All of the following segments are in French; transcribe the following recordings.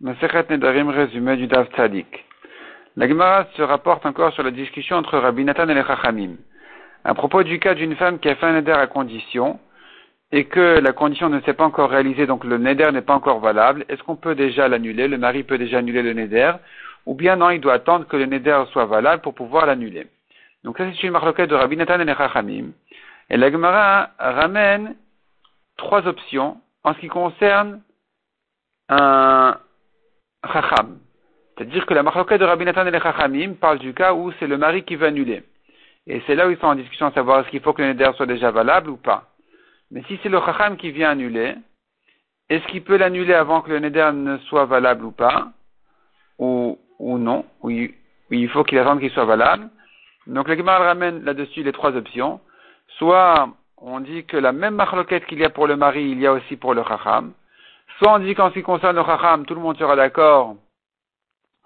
Masechet Nedarim résumé du Dav Tzadik. La Gemara se rapporte encore sur la discussion entre Rabbi Nathan et les Chachamim. À propos du cas d'une femme qui a fait un neder à condition, et que la condition ne s'est pas encore réalisée, donc le neder n'est pas encore valable, est-ce qu'on peut déjà l'annuler Le mari peut déjà annuler le neder Ou bien non, il doit attendre que le neder soit valable pour pouvoir l'annuler. Donc ça, c'est une marloquette de Rabbi Nathan et les Chachamim. Et la Gemara ramène trois options en ce qui concerne un Chacham. C'est-à-dire que la marloquette de Rabbi Nathan et les Chachamim parle du cas où c'est le mari qui veut annuler. Et c'est là où ils sont en discussion à savoir est-ce qu'il faut que le neder soit déjà valable ou pas. Mais si c'est le Chacham qui vient annuler, est-ce qu'il peut l'annuler avant que le neder ne soit valable ou pas? Ou, ou non ou il, faut qu'il attende qu'il soit valable Donc le Gemara ramène là-dessus les trois options. Soit on dit que la même marloquette qu'il y a pour le mari, il y a aussi pour le Chacham. Soit on dit qu'en ce qui concerne le Chacham, tout le monde sera d'accord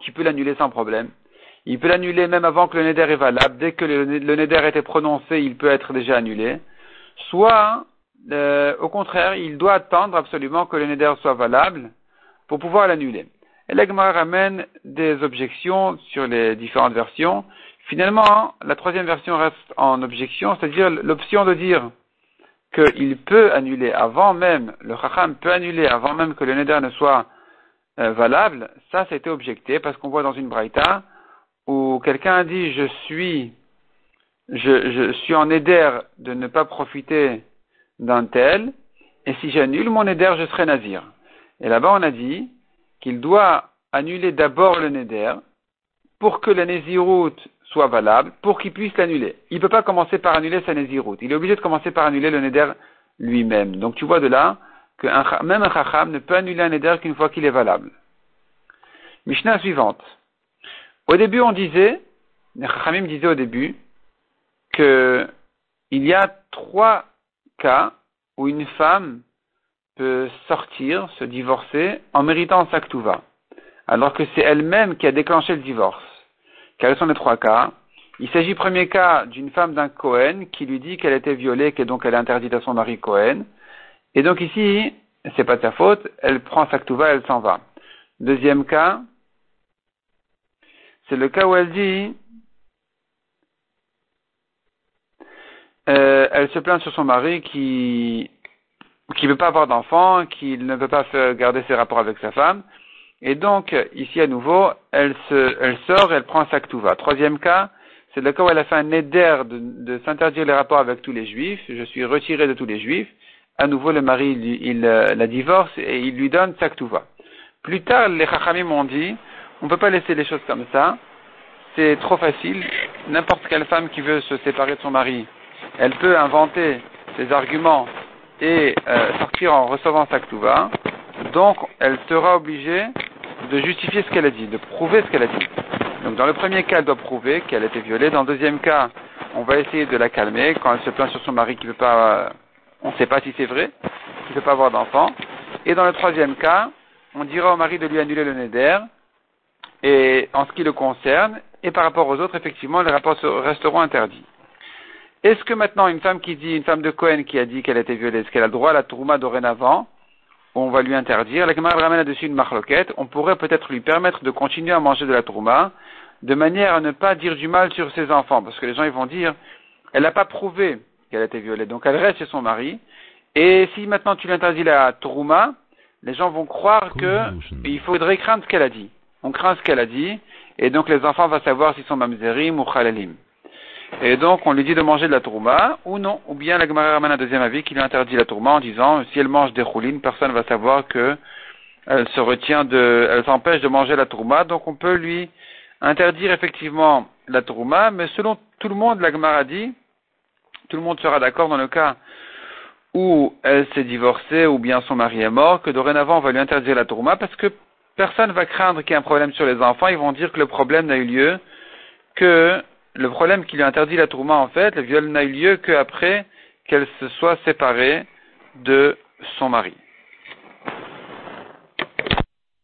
qu'il peut l'annuler sans problème. Il peut l'annuler même avant que le Neder est valable. Dès que le, Neder a été prononcé, il peut être déjà annulé. Soit, euh, au contraire, il doit attendre absolument que le Neder soit valable pour pouvoir l'annuler. Et l'Agma ramène des objections sur les différentes versions. Finalement, la troisième version reste en objection, c'est-à-dire l'option de dire qu'il peut annuler avant même, le Chacham peut annuler avant même que le Neder ne soit euh, valable, ça, c'était objecté parce qu'on voit dans une braïta où quelqu'un a dit je suis, je, suis en Neder de ne pas profiter d'un tel, et si j'annule mon Neder, je serai nazir. Et là-bas, on a dit qu'il doit annuler d'abord le Neder pour que la Néziroute soit valable pour qu'il puisse l'annuler. Il ne peut pas commencer par annuler sa Néziroute. Il est obligé de commencer par annuler le Neder lui-même. Donc tu vois de là que même un Chacham ne peut annuler un Neder qu'une fois qu'il est valable. Mishnah suivante. Au début, on disait, les Chachamim disaient au début, que il y a trois cas où une femme peut sortir, se divorcer, en méritant sa ktuva, alors que c'est elle-même qui a déclenché le divorce. Quels sont les trois cas? Il s'agit, premier cas, d'une femme d'un Cohen qui lui dit qu'elle été violée, que donc elle est interdite à son mari Cohen. Et donc ici, c'est pas de sa faute, elle prend sa ktuva, elle s'en va. Deuxième cas, c'est le cas où elle dit, euh, elle se plaint sur son mari qui qui ne veut pas avoir d'enfant, qui ne veut pas garder ses rapports avec sa femme, et donc, ici à nouveau, elle, se, elle sort elle prend sa va. Troisième cas, c'est le cas où elle a fait un éder de, de s'interdire les rapports avec tous les juifs. Je suis retiré de tous les juifs. À nouveau, le mari, il, il euh, la divorce et il lui donne sa va. Plus tard, les chachamim m'ont dit, on ne peut pas laisser les choses comme ça. C'est trop facile. N'importe quelle femme qui veut se séparer de son mari, elle peut inventer ses arguments et euh, sortir en recevant sa va. Donc, elle sera obligée de justifier ce qu'elle a dit, de prouver ce qu'elle a dit. Donc dans le premier cas, elle doit prouver qu'elle a été violée. Dans le deuxième cas, on va essayer de la calmer quand elle se plaint sur son mari qui ne veut pas, on ne sait pas si c'est vrai, qui ne veut pas avoir d'enfant. Et dans le troisième cas, on dira au mari de lui annuler le neder. Et en ce qui le concerne, et par rapport aux autres, effectivement, les rapports resteront interdits. Est-ce que maintenant une femme qui dit, une femme de Cohen qui a dit qu'elle a été violée, est-ce qu'elle a droit à la tourma dorénavant? On va lui interdire. La Gemara ramène là-dessus une marloquette. On pourrait peut-être lui permettre de continuer à manger de la trouma, de manière à ne pas dire du mal sur ses enfants, parce que les gens ils vont dire, elle n'a pas prouvé qu'elle a été violée, donc elle reste chez son mari. Et si maintenant tu l'interdis la trouma, les gens vont croire que il faudrait craindre ce qu'elle a dit. On craint ce qu'elle a dit, et donc les enfants vont savoir s'ils sont mamzerim ou khalalim. Et donc, on lui dit de manger de la tourma, ou non. Ou bien la Gemara ramène un deuxième avis qui lui interdit la tourma en disant, si elle mange des roulines, personne ne va savoir que elle se retient de, elle s'empêche de manger la tourma. Donc, on peut lui interdire effectivement la tourma, mais selon tout le monde, la Gemara dit, tout le monde sera d'accord dans le cas où elle s'est divorcée ou bien son mari est mort, que dorénavant on va lui interdire la tourma parce que personne va craindre qu'il y ait un problème sur les enfants. Ils vont dire que le problème n'a eu lieu que le problème qui lui interdit la tourma, en fait, le viol n'a eu lieu qu'après qu'elle se soit séparée de son mari.